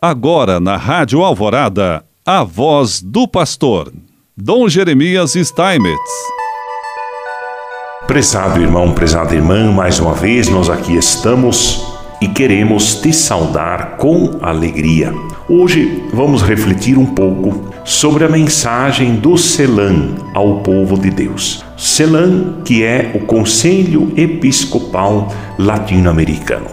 Agora na Rádio Alvorada, a voz do pastor, Dom Jeremias Steinmetz. Prezado irmão, prezada irmã, mais uma vez nós aqui estamos e queremos te saudar com alegria. Hoje vamos refletir um pouco sobre a mensagem do Celan ao povo de Deus. Celan, que é o Conselho Episcopal Latino-Americano.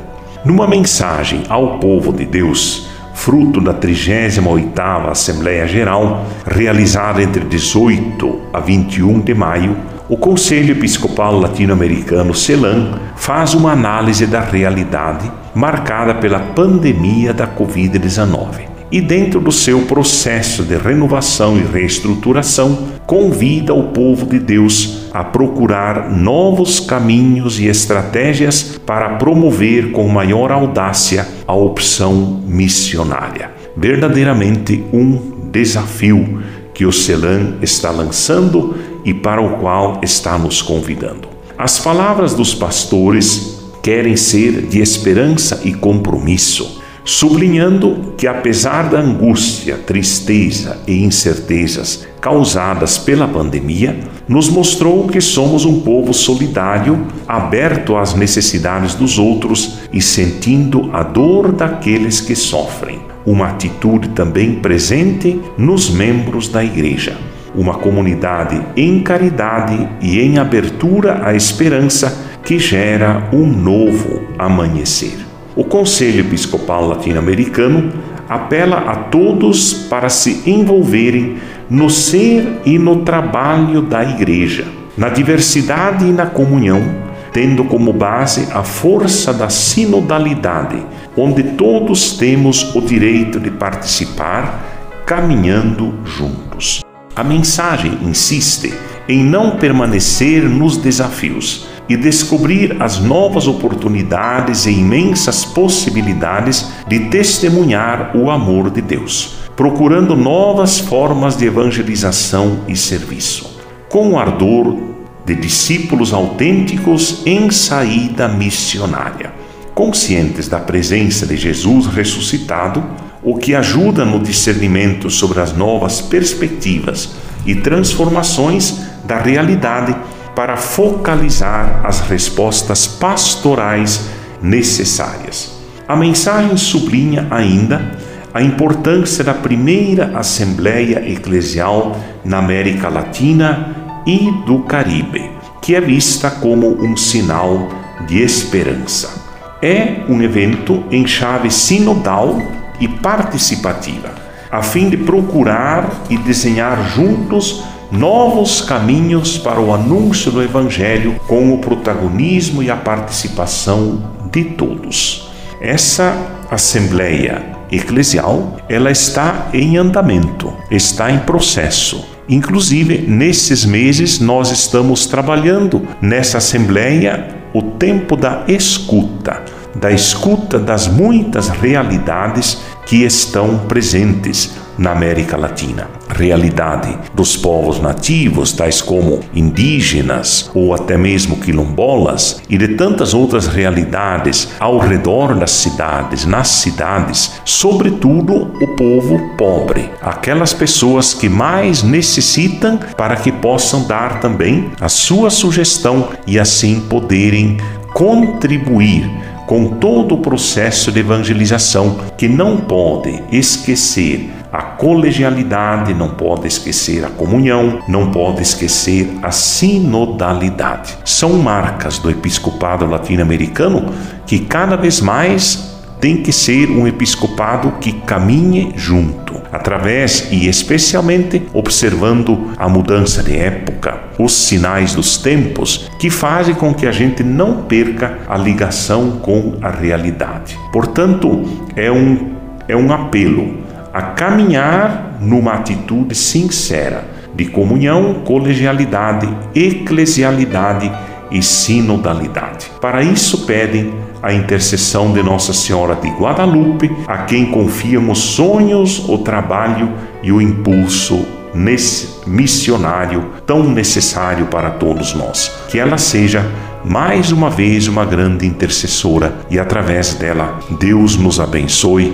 Numa mensagem ao povo de Deus, fruto da 38ª Assembleia Geral, realizada entre 18 a 21 de maio, o Conselho Episcopal Latino-Americano CELAM faz uma análise da realidade marcada pela pandemia da Covid-19 e, dentro do seu processo de renovação e reestruturação, convida o povo de Deus a procurar novos caminhos e estratégias para promover com maior audácia a opção missionária. Verdadeiramente um desafio que o CELAM está lançando e para o qual está nos convidando. As palavras dos pastores querem ser de esperança e compromisso sublinhando que, apesar da angústia, tristeza e incertezas causadas pela pandemia, nos mostrou que somos um povo solidário, aberto às necessidades dos outros e sentindo a dor daqueles que sofrem. Uma atitude também presente nos membros da Igreja. Uma comunidade em caridade e em abertura à esperança que gera um novo amanhecer. O Conselho Episcopal Latino-Americano apela a todos para se envolverem no ser e no trabalho da Igreja, na diversidade e na comunhão, tendo como base a força da sinodalidade, onde todos temos o direito de participar, caminhando juntos. A mensagem insiste em não permanecer nos desafios e descobrir as novas oportunidades e imensas possibilidades de testemunhar o amor de Deus, procurando novas formas de evangelização e serviço, com o ardor de discípulos autênticos em saída missionária. Conscientes da presença de Jesus ressuscitado, o que ajuda no discernimento sobre as novas perspectivas e transformações da realidade para focalizar as respostas pastorais necessárias. A mensagem sublinha ainda a importância da primeira Assembleia Eclesial na América Latina e do Caribe, que é vista como um sinal de esperança. É um evento em chave sinodal e participativa, a fim de procurar e desenhar juntos novos caminhos para o anúncio do Evangelho com o protagonismo e a participação de todos. Essa assembleia eclesial, ela está em andamento, está em processo. Inclusive, nesses meses nós estamos trabalhando nessa assembleia o tempo da escuta, da escuta das muitas realidades que estão presentes na América Latina. Realidade dos povos nativos, tais como indígenas ou até mesmo quilombolas, e de tantas outras realidades ao redor das cidades, nas cidades, sobretudo o povo pobre, aquelas pessoas que mais necessitam para que possam dar também a sua sugestão e assim poderem contribuir com todo o processo de evangelização que não pode esquecer a colegialidade, não pode esquecer a comunhão, não pode esquecer a sinodalidade. São marcas do episcopado latino-americano que cada vez mais tem que ser um episcopado que caminhe junto, através e especialmente observando a mudança de época, os sinais dos tempos que fazem com que a gente não perca a ligação com a realidade. Portanto, é um, é um apelo a caminhar numa atitude sincera de comunhão, colegialidade, eclesialidade e sinodalidade. Para isso pedem a intercessão de Nossa Senhora de Guadalupe, a quem confiam os sonhos, o trabalho e o impulso missionário tão necessário para todos nós. Que ela seja mais uma vez uma grande intercessora e através dela Deus nos abençoe